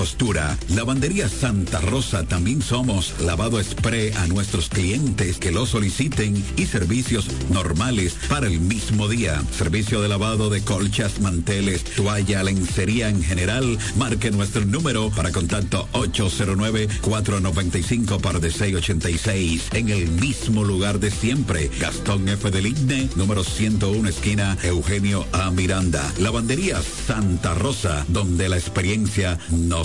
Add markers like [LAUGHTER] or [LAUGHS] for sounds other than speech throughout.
costura. Lavandería Santa Rosa también somos lavado spray a nuestros clientes que lo soliciten y servicios normales para el mismo día. Servicio de lavado de colchas, manteles, toalla, lencería en general. Marque nuestro número para contacto 809-495 par de 686 en el mismo lugar de siempre. Gastón F. del Igne, número 101, esquina Eugenio A. Miranda. Lavandería Santa Rosa, donde la experiencia no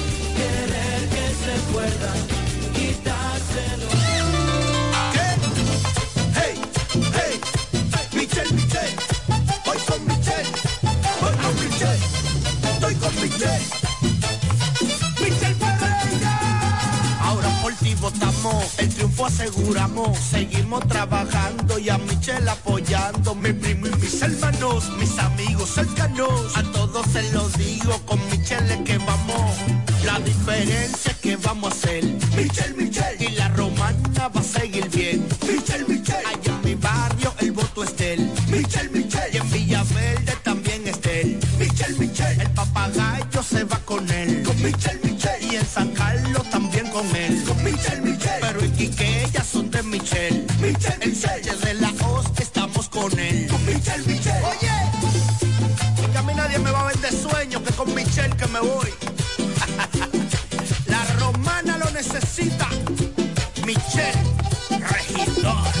Aseguramos, seguimos trabajando y a Michelle apoyando, mi primo y mis hermanos, mis amigos cercanos, a todos se los digo, con Michelle que vamos, la diferencia que vamos a hacer, Michelle, Michelle, y la romana va a seguir bien, Michelle, Michelle, allá en mi barrio el voto es de son de Michelle, Michelle, el de la Hoz estamos con él, con Michelle, Michelle, oye, que a mí nadie me va a vender sueño que con Michelle que me voy. [LAUGHS] La romana lo necesita. Michelle, regidor.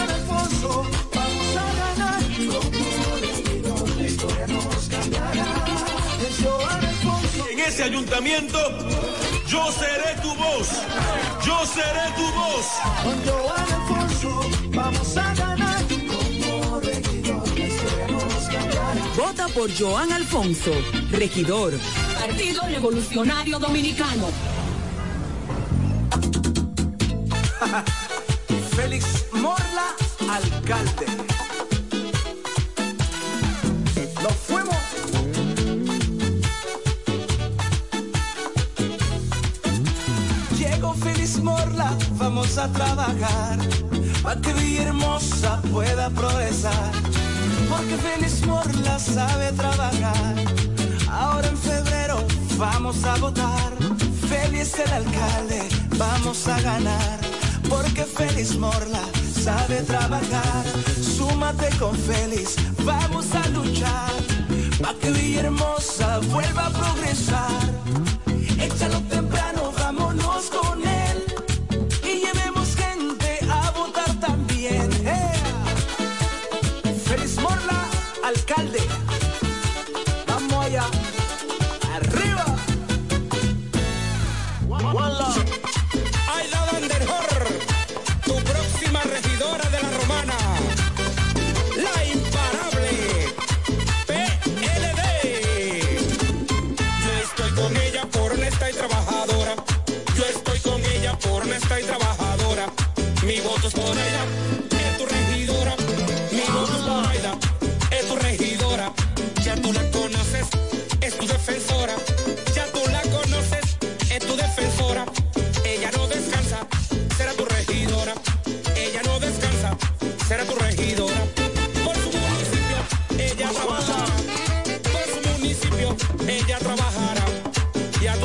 ayuntamiento, yo seré tu voz. Yo seré tu voz. Con Joan Alfonso vamos a ganar. Como regidor nos cambiará. Vota por Joan Alfonso, regidor. Partido Revolucionario Dominicano. [LAUGHS] Félix Morla, alcalde. A trabajar para que Villahermosa pueda progresar. Porque Feliz Morla sabe trabajar. Ahora en febrero vamos a votar. Feliz el alcalde, vamos a ganar. Porque Feliz Morla sabe trabajar. Súmate con Feliz, vamos a luchar. para que Villahermosa vuelva a progresar.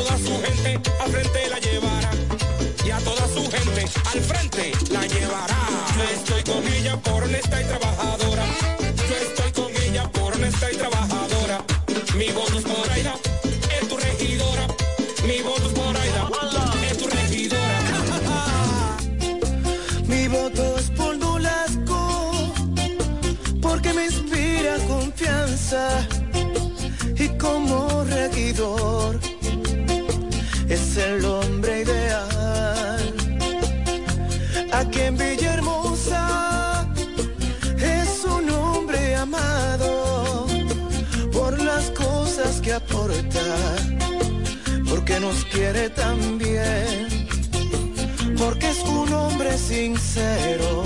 Toda su gente al frente la llevará. Y a toda su gente al frente la llevará. Yo estoy con ella por honesta y trabajadora. Yo estoy con ella por honesta y trabajadora. Mi voto es por el hombre ideal. Aquí en Villahermosa es un hombre amado por las cosas que aporta, porque nos quiere tan bien porque es un hombre sincero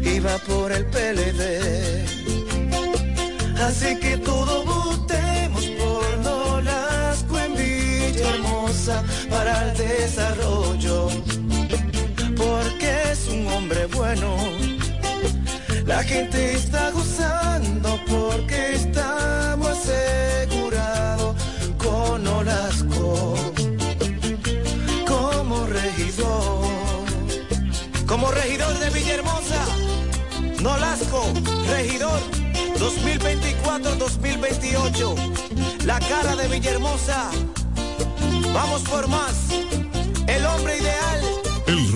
y va por el PLD. Así que todo Villahermosa para el desarrollo, porque es un hombre bueno. La gente está gozando porque estamos asegurados con Nolasco como regidor. Como regidor de Villahermosa, Nolasco, regidor 2024-2028. La cara de Villahermosa. Vamos por más. El hombre ideal.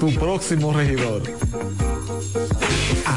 tu próximo regidor.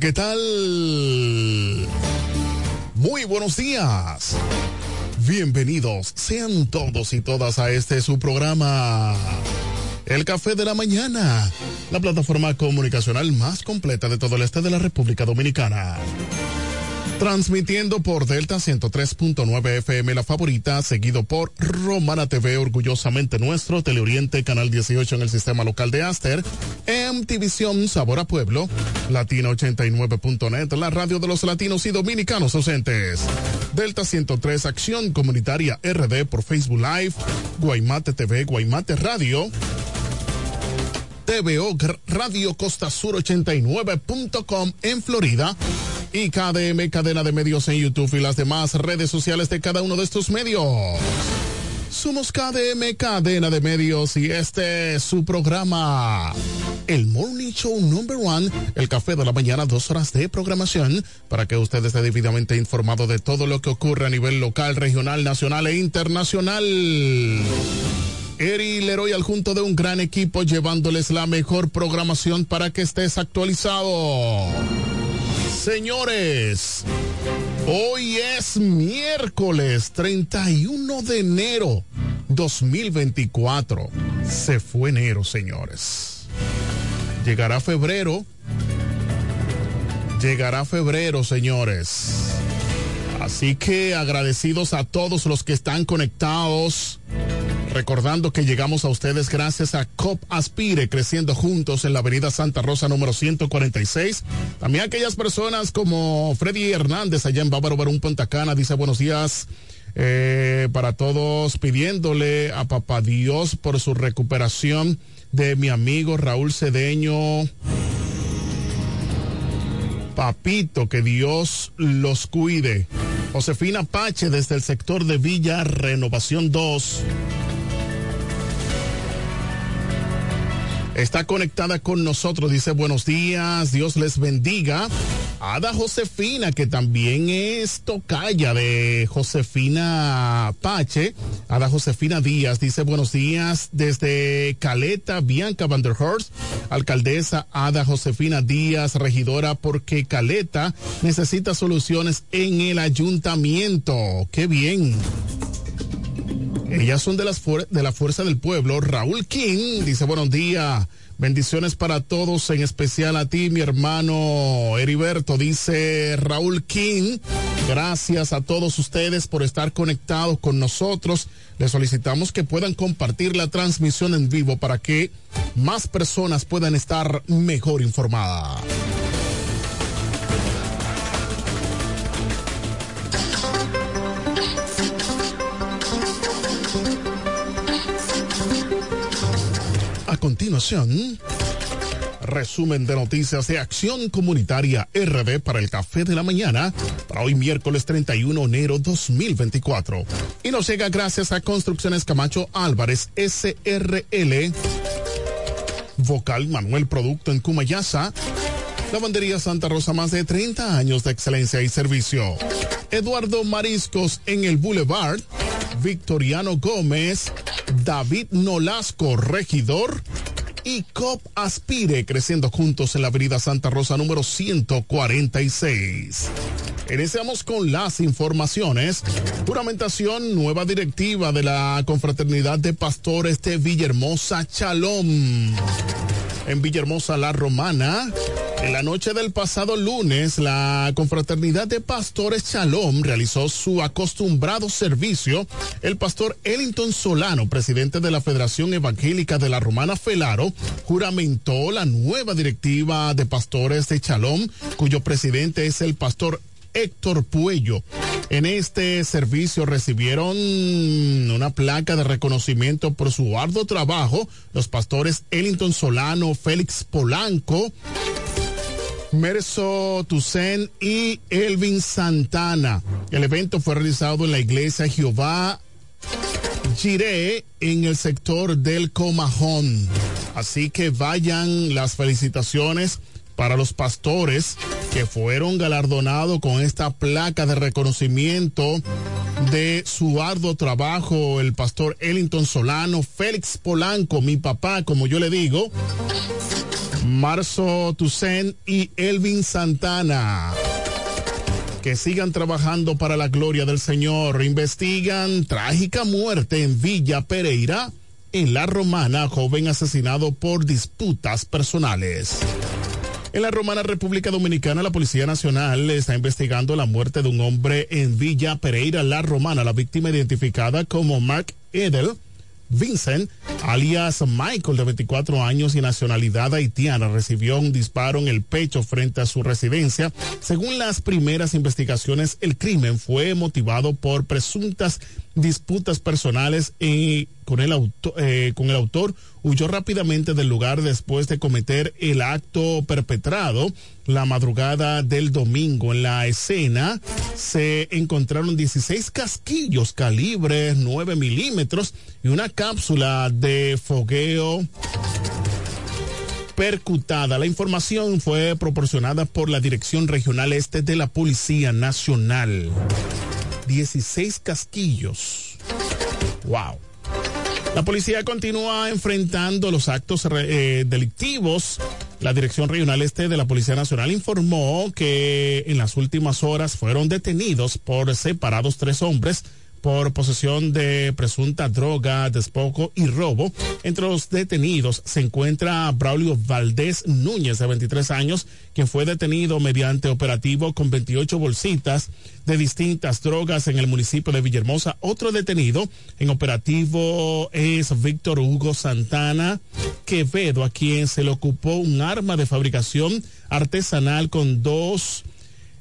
¿Qué tal? Muy buenos días. Bienvenidos sean todos y todas a este su programa. El Café de la Mañana, la plataforma comunicacional más completa de todo el este de la República Dominicana. Transmitiendo por Delta 103.9 FM La Favorita, seguido por Romana TV, orgullosamente nuestro, Teleoriente, Canal 18 en el sistema local de Aster, MTVision, Sabor a Pueblo, Latina89.net, la radio de los latinos y dominicanos docentes. Delta 103, Acción Comunitaria RD por Facebook Live, Guaymate TV, Guaymate Radio, TVO Radio Costa Sur 89.com en Florida y KDM Cadena de Medios en YouTube y las demás redes sociales de cada uno de estos medios. Somos KDM Cadena de Medios y este es su programa. El Morning Show Number One, el café de la mañana, dos horas de programación para que usted esté debidamente informado de todo lo que ocurre a nivel local, regional, nacional e internacional. Eri Leroy al junto de un gran equipo llevándoles la mejor programación para que estés actualizado. Señores, hoy es miércoles 31 de enero 2024. Se fue enero, señores. Llegará febrero. Llegará febrero, señores. Así que agradecidos a todos los que están conectados. Recordando que llegamos a ustedes gracias a COP Aspire, creciendo juntos en la avenida Santa Rosa número 146. También aquellas personas como Freddy Hernández allá en Bávaro Barún Punta Cana, dice buenos días. Eh, para todos, pidiéndole a Papá Dios por su recuperación de mi amigo Raúl Cedeño. Papito, que Dios los cuide. Josefina Pache desde el sector de Villa Renovación 2. Está conectada con nosotros, dice buenos días, Dios les bendiga. Ada Josefina, que también es tocaya de Josefina Pache. Ada Josefina Díaz dice buenos días desde Caleta, Bianca Vanderhorst, alcaldesa Ada Josefina Díaz, regidora, porque Caleta necesita soluciones en el ayuntamiento. Qué bien. Ellas son de, las de la Fuerza del Pueblo. Raúl King dice buenos días. Bendiciones para todos, en especial a ti, mi hermano Heriberto, dice Raúl King. Gracias a todos ustedes por estar conectados con nosotros. Les solicitamos que puedan compartir la transmisión en vivo para que más personas puedan estar mejor informadas. Continuación, resumen de noticias de Acción Comunitaria RD para el Café de la Mañana para hoy miércoles 31 de enero 2024. Y nos llega gracias a Construcciones Camacho Álvarez SRL, Vocal Manuel Producto en Cumayasa, Lavandería Santa Rosa, más de 30 años de excelencia y servicio. Eduardo Mariscos en el Boulevard, Victoriano Gómez, David Nolasco, regidor, y COP Aspire, creciendo juntos en la avenida Santa Rosa número 146. Iniciamos con las informaciones. Juramentación, nueva directiva de la Confraternidad de Pastores de Villahermosa Chalón. En Villahermosa La Romana, en la noche del pasado lunes, la Confraternidad de Pastores Shalom realizó su acostumbrado servicio. El pastor Ellington Solano, presidente de la Federación Evangélica de la Romana Felaro, juramentó la nueva directiva de pastores de Shalom, cuyo presidente es el pastor Héctor Puello. En este servicio recibieron una placa de reconocimiento por su arduo trabajo los pastores Ellington Solano, Félix Polanco, Merso Tucen y Elvin Santana. El evento fue realizado en la iglesia Jehová Giré en el sector del Comajón. Así que vayan las felicitaciones para los pastores que fueron galardonados con esta placa de reconocimiento de su arduo trabajo, el pastor Ellington Solano, Félix Polanco, mi papá, como yo le digo, Marzo Tucen y Elvin Santana. Que sigan trabajando para la gloria del Señor. Investigan trágica muerte en Villa Pereira, en La Romana, joven asesinado por disputas personales. En la Romana República Dominicana, la Policía Nacional está investigando la muerte de un hombre en Villa Pereira, La Romana. La víctima identificada como Mark Edel Vincent, alias Michael, de 24 años y nacionalidad haitiana, recibió un disparo en el pecho frente a su residencia. Según las primeras investigaciones, el crimen fue motivado por presuntas disputas personales y con el, auto, eh, con el autor huyó rápidamente del lugar después de cometer el acto perpetrado la madrugada del domingo. En la escena se encontraron 16 casquillos calibre 9 milímetros y una cápsula de fogueo percutada. La información fue proporcionada por la Dirección Regional Este de la Policía Nacional. 16 casquillos. Wow. La policía continúa enfrentando los actos eh, delictivos. La Dirección Regional Este de la Policía Nacional informó que en las últimas horas fueron detenidos por separados tres hombres por posesión de presunta droga, despojo y robo. Entre los detenidos se encuentra Braulio Valdés Núñez, de 23 años, quien fue detenido mediante operativo con 28 bolsitas de distintas drogas en el municipio de Villahermosa. Otro detenido en operativo es Víctor Hugo Santana Quevedo, a quien se le ocupó un arma de fabricación artesanal con dos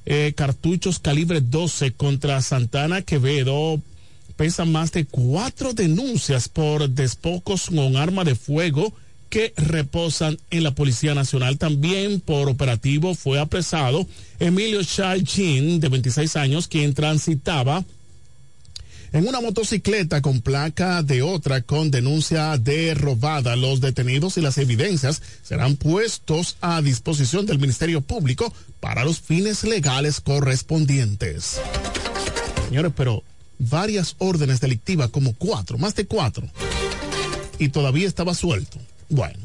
eh, cartuchos calibre 12 contra Santana Quevedo pesan más de cuatro denuncias por despojos con arma de fuego que reposan en la Policía Nacional. También por operativo fue apresado Emilio Chalchin, de 26 años, quien transitaba en una motocicleta con placa de otra con denuncia de robada. Los detenidos y las evidencias serán puestos a disposición del Ministerio Público para los fines legales correspondientes. Señores, pero varias órdenes delictivas, como cuatro, más de cuatro, y todavía estaba suelto. Bueno.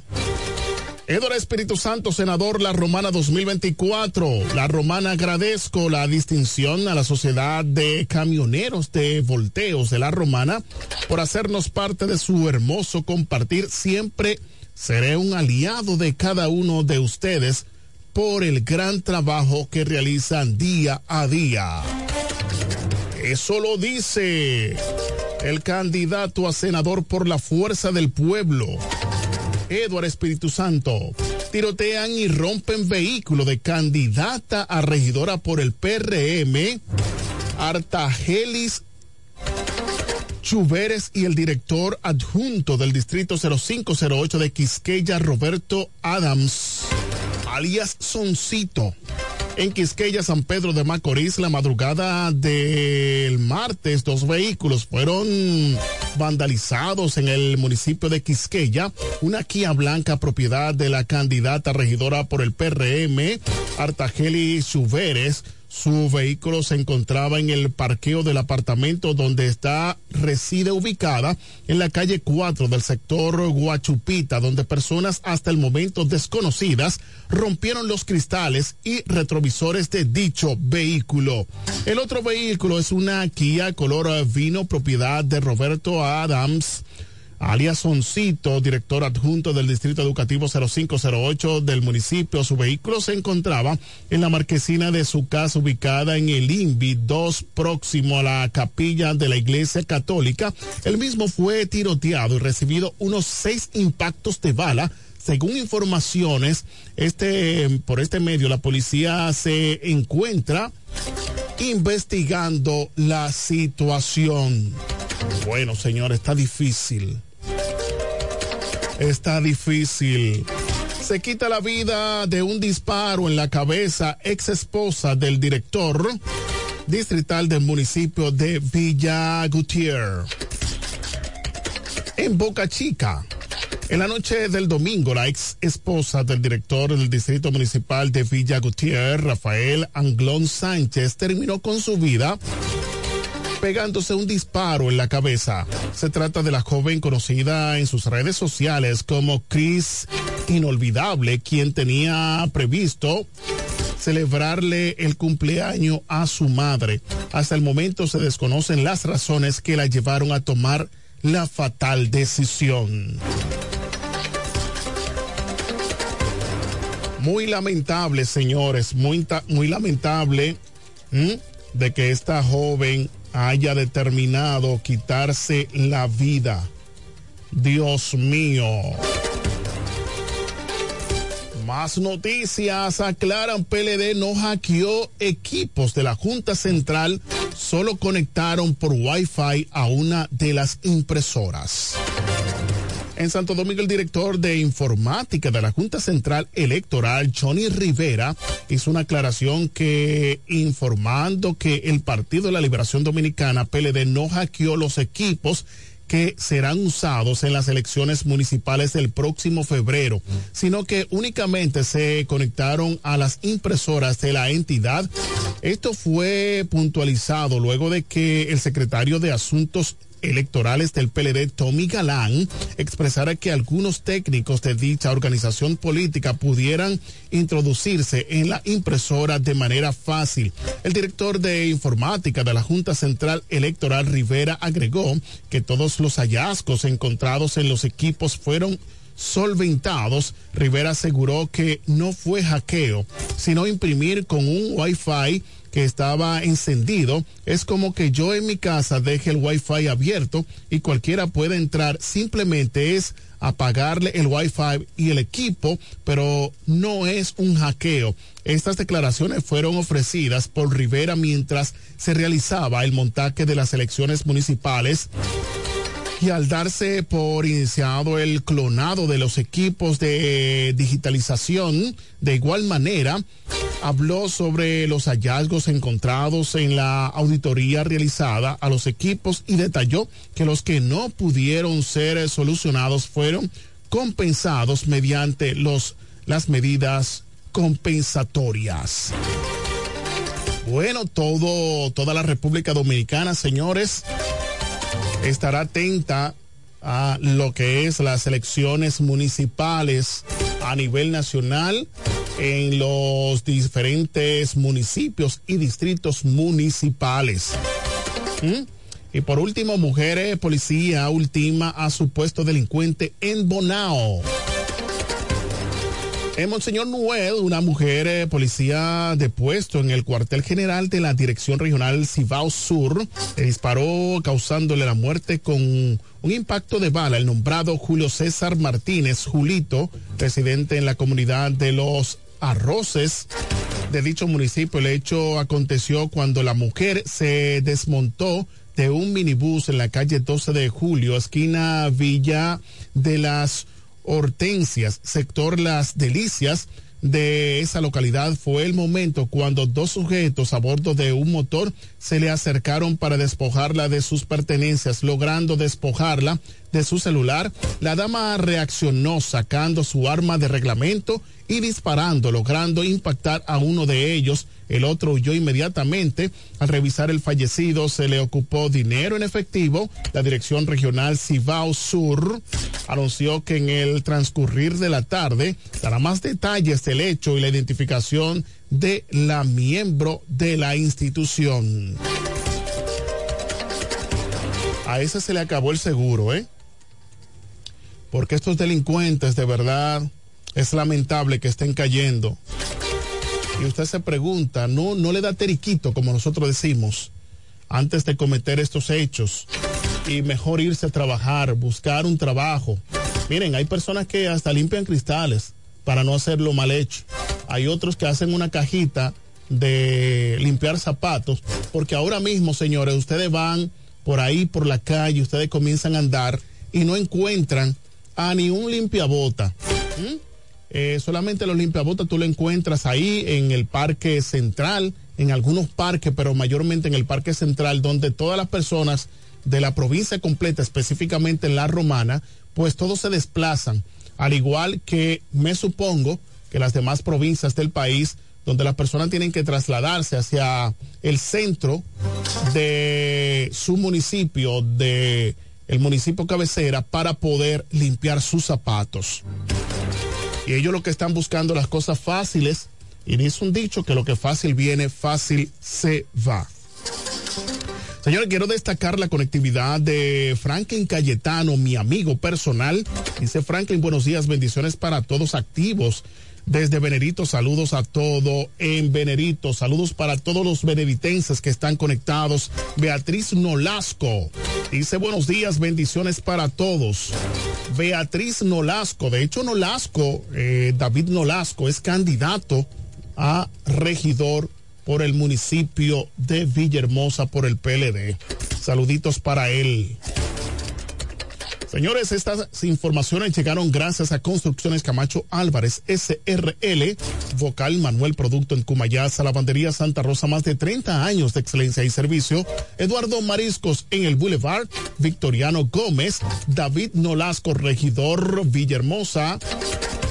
Eduardo Espíritu Santo, senador La Romana 2024. La Romana agradezco la distinción a la Sociedad de Camioneros de Volteos de La Romana por hacernos parte de su hermoso compartir siempre seré un aliado de cada uno de ustedes por el gran trabajo que realizan día a día. Eso lo dice el candidato a senador por la fuerza del pueblo, Eduardo Espíritu Santo. Tirotean y rompen vehículo de candidata a regidora por el PRM, Artagelis Chuveres y el director adjunto del distrito 0508 de Quisqueya, Roberto Adams, alias Soncito en Quisqueya, San Pedro de Macorís, la madrugada del martes, dos vehículos fueron vandalizados en el municipio de Quisqueya. Una Kia Blanca, propiedad de la candidata regidora por el PRM, Artageli Suveres. Su vehículo se encontraba en el parqueo del apartamento donde está reside ubicada en la calle 4 del sector Guachupita, donde personas hasta el momento desconocidas rompieron los cristales y retrovisores de dicho vehículo. El otro vehículo es una Kia color vino propiedad de Roberto Adams alias Soncito, director adjunto del Distrito Educativo 0508 del municipio. Su vehículo se encontraba en la marquesina de su casa ubicada en el INVI 2 próximo a la capilla de la Iglesia Católica. El mismo fue tiroteado y recibido unos seis impactos de bala. Según informaciones, este, por este medio la policía se encuentra investigando la situación. Bueno, señor, está difícil está difícil. Se quita la vida de un disparo en la cabeza ex esposa del director distrital del municipio de Villa Gutiérrez. En Boca Chica. En la noche del domingo, la ex esposa del director del Distrito Municipal de Villa Gutiérrez, Rafael Anglón Sánchez, terminó con su vida pegándose un disparo en la cabeza. Se trata de la joven conocida en sus redes sociales como Chris Inolvidable, quien tenía previsto celebrarle el cumpleaños a su madre. Hasta el momento se desconocen las razones que la llevaron a tomar la fatal decisión. Muy lamentable, señores, muy, muy lamentable de que esta joven haya determinado quitarse la vida. Dios mío. Más noticias aclaran PLD no hackeó equipos de la Junta Central, solo conectaron por Wi-Fi a una de las impresoras. En Santo Domingo, el director de informática de la Junta Central Electoral, Johnny Rivera, hizo una aclaración que informando que el Partido de la Liberación Dominicana, PLD, no hackeó los equipos que serán usados en las elecciones municipales del próximo febrero, sino que únicamente se conectaron a las impresoras de la entidad. Esto fue puntualizado luego de que el secretario de Asuntos electorales del PLD, Tommy Galán, expresara que algunos técnicos de dicha organización política pudieran introducirse en la impresora de manera fácil. El director de informática de la Junta Central Electoral, Rivera, agregó que todos los hallazgos encontrados en los equipos fueron solventados, Rivera aseguró que no fue hackeo, sino imprimir con un Wi-Fi que estaba encendido. Es como que yo en mi casa deje el wifi abierto y cualquiera puede entrar. Simplemente es apagarle el wifi y el equipo, pero no es un hackeo. Estas declaraciones fueron ofrecidas por Rivera mientras se realizaba el montaje de las elecciones municipales y al darse por iniciado el clonado de los equipos de digitalización, de igual manera, habló sobre los hallazgos encontrados en la auditoría realizada a los equipos y detalló que los que no pudieron ser solucionados fueron compensados mediante los, las medidas compensatorias. Bueno, todo, toda la República Dominicana, señores, estará atenta a lo que es las elecciones municipales a nivel nacional en los diferentes municipios y distritos municipales. ¿Mm? Y por último, mujeres policía última a supuesto delincuente en Bonao. En Monseñor Noel, una mujer eh, policía de puesto en el cuartel general de la Dirección Regional Cibao Sur, le disparó causándole la muerte con un impacto de bala. El nombrado Julio César Martínez, Julito, residente en la comunidad de Los Arroces de dicho municipio. El hecho aconteció cuando la mujer se desmontó de un minibús en la calle 12 de julio, esquina Villa de las Hortensias, sector Las Delicias de esa localidad fue el momento cuando dos sujetos a bordo de un motor se le acercaron para despojarla de sus pertenencias, logrando despojarla de su celular. La dama reaccionó sacando su arma de reglamento y disparando, logrando impactar a uno de ellos. El otro huyó inmediatamente. Al revisar el fallecido, se le ocupó dinero en efectivo. La Dirección Regional Cibao Sur anunció que en el transcurrir de la tarde dará más detalles del hecho y la identificación de la miembro de la institución. A ese se le acabó el seguro, ¿eh? Porque estos delincuentes de verdad es lamentable que estén cayendo. Y usted se pregunta, no, no le da teriquito, como nosotros decimos, antes de cometer estos hechos. Y mejor irse a trabajar, buscar un trabajo. Miren, hay personas que hasta limpian cristales para no hacerlo mal hecho. Hay otros que hacen una cajita de limpiar zapatos, porque ahora mismo, señores, ustedes van por ahí, por la calle, ustedes comienzan a andar y no encuentran a ni un limpiabota. ¿Mm? Eh, solamente los limpiabotas tú lo encuentras ahí en el parque central, en algunos parques, pero mayormente en el parque central, donde todas las personas de la provincia completa, específicamente en la romana, pues todos se desplazan, al igual que me supongo que las demás provincias del país, donde las personas tienen que trasladarse hacia el centro de su municipio, de el municipio cabecera, para poder limpiar sus zapatos. Y ellos lo que están buscando las cosas fáciles. Y dice un dicho que lo que fácil viene, fácil se va. Señores, quiero destacar la conectividad de Franklin Cayetano, mi amigo personal. Dice Franklin, buenos días, bendiciones para todos activos. Desde Venerito, saludos a todo en Venerito, saludos para todos los beneditenses que están conectados. Beatriz Nolasco dice buenos días, bendiciones para todos. Beatriz Nolasco, de hecho Nolasco, eh, David Nolasco es candidato a regidor por el municipio de Villahermosa por el PLD. Saluditos para él. Señores, estas informaciones llegaron gracias a Construcciones Camacho Álvarez, SRL, Vocal Manuel Producto en Cumayasa, Lavandería Santa Rosa, más de 30 años de excelencia y servicio. Eduardo Mariscos en el Boulevard, Victoriano Gómez, David Nolasco, Regidor Villahermosa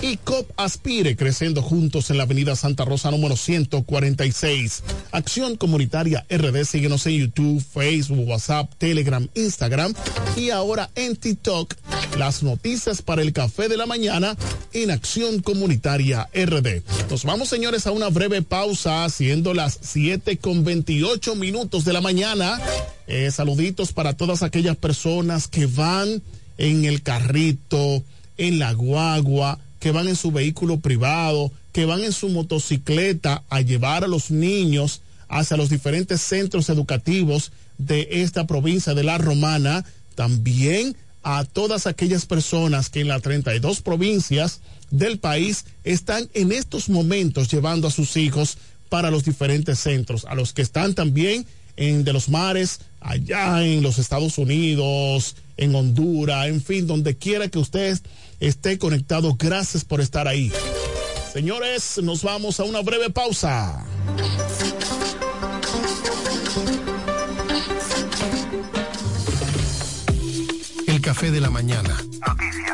y COP Aspire, creciendo juntos en la avenida Santa Rosa número 146. Acción Comunitaria RD, síguenos en YouTube, Facebook, WhatsApp, Telegram, Instagram y ahora en TikTok. Las noticias para el café de la mañana en Acción Comunitaria RD. Nos vamos, señores, a una breve pausa, siendo las 7 con 28 minutos de la mañana. Eh, saluditos para todas aquellas personas que van en el carrito, en la guagua, que van en su vehículo privado, que van en su motocicleta a llevar a los niños hacia los diferentes centros educativos de esta provincia de la Romana, también a todas aquellas personas que en las 32 provincias del país están en estos momentos llevando a sus hijos para los diferentes centros, a los que están también en de los mares, allá en los Estados Unidos, en Honduras, en fin, donde quiera que usted esté conectado. Gracias por estar ahí. Señores, nos vamos a una breve pausa. El café de la mañana. Noticias.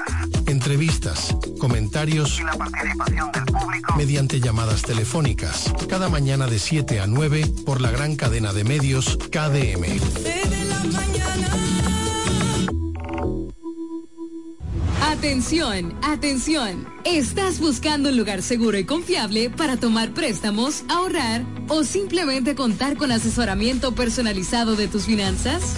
Entrevistas, comentarios y la participación del público mediante llamadas telefónicas. Cada mañana de 7 a 9 por la gran cadena de medios KDM. Atención, atención. ¿Estás buscando un lugar seguro y confiable para tomar préstamos, ahorrar o simplemente contar con asesoramiento personalizado de tus finanzas?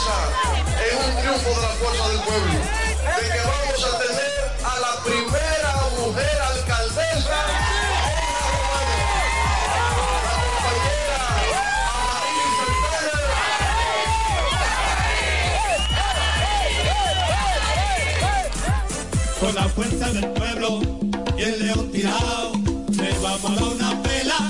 esperanza en un triunfo de la fuerza del pueblo, de que vamos a tener a la primera mujer alcaldesa Con la fuerza del pueblo y el león tirado, le vamos a dar una pela.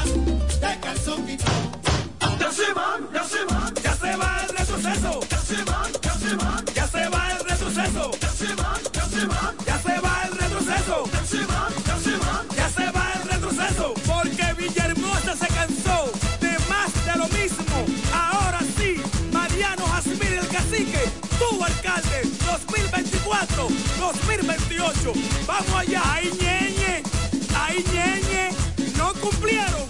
de calzón quitado. Ya se van, ya se van, ya se va el retroceso. Ya se van, ya se van, ya se va el retroceso. Ya se van, ya se van, ya se va el retroceso. Ya se van, ya se van, ya se va el retroceso. Porque Villahermosa se cansó de más de lo mismo. Ahora sí, Mariano Jasmine el cacique, tu alcalde, 2024, 2028. Vamos allá, ahí ñeñe, ahí ñeñe, no cumplieron,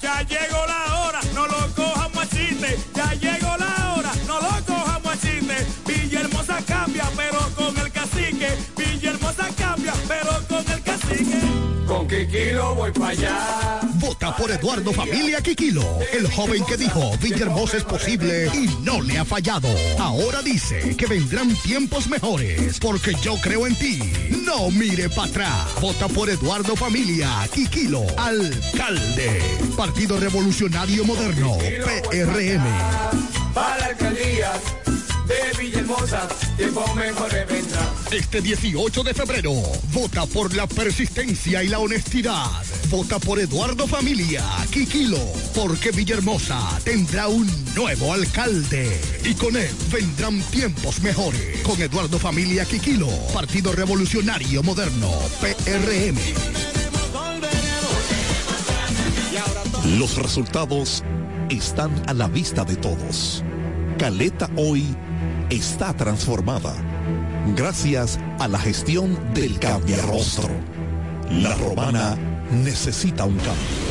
Ya llegó la hora, no lo cojamos a chiste. Ya llegó la hora, no lo cojamos a chiste. Villahermosa cambia, pero con el cacique. Villahermosa cambia, pero con el cacique. Con Kikilo voy para allá. Vota por Eduardo Familia Quiquilo, el joven que dijo Villahermosa es posible y no le ha fallado. Ahora dice que vendrán tiempos mejores porque yo creo en ti. No mire para atrás. Vota por Eduardo Familia Quiquilo, alcalde. Partido Revolucionario Moderno, PRM. Para la alcaldía de Villahermosa, tiempo mejor vendrá. Este 18 de febrero, vota por la persistencia y la honestidad. Vota por Eduardo Familia, Quiquilo, porque Villahermosa tendrá un nuevo alcalde. Y con él vendrán tiempos mejores. Con Eduardo Familia, Quiquilo, Partido Revolucionario Moderno, PRM. Los resultados están a la vista de todos. Caleta hoy está transformada gracias a la gestión del Cambiarrostro. La romana necesita un cambio.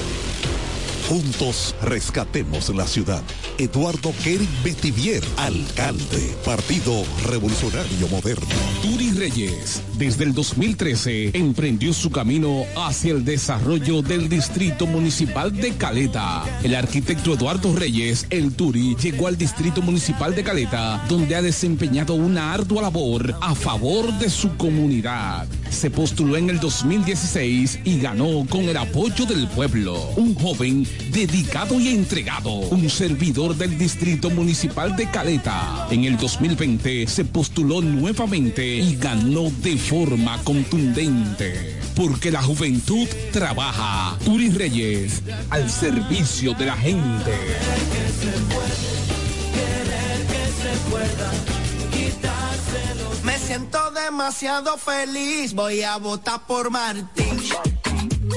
Juntos rescatemos la ciudad. Eduardo Kerry Betivier, alcalde, Partido Revolucionario Moderno. Turi Reyes, desde el 2013, emprendió su camino hacia el desarrollo del Distrito Municipal de Caleta. El arquitecto Eduardo Reyes, el Turi, llegó al Distrito Municipal de Caleta, donde ha desempeñado una ardua labor a favor de su comunidad. Se postuló en el 2016 y ganó con el apoyo del pueblo. Un joven dedicado y entregado, un servidor del Distrito Municipal de Caleta. En el 2020 se postuló nuevamente y ganó de forma contundente. Porque la juventud trabaja. Turi Reyes, al servicio de la gente. Me siento demasiado feliz, voy a votar por Martín.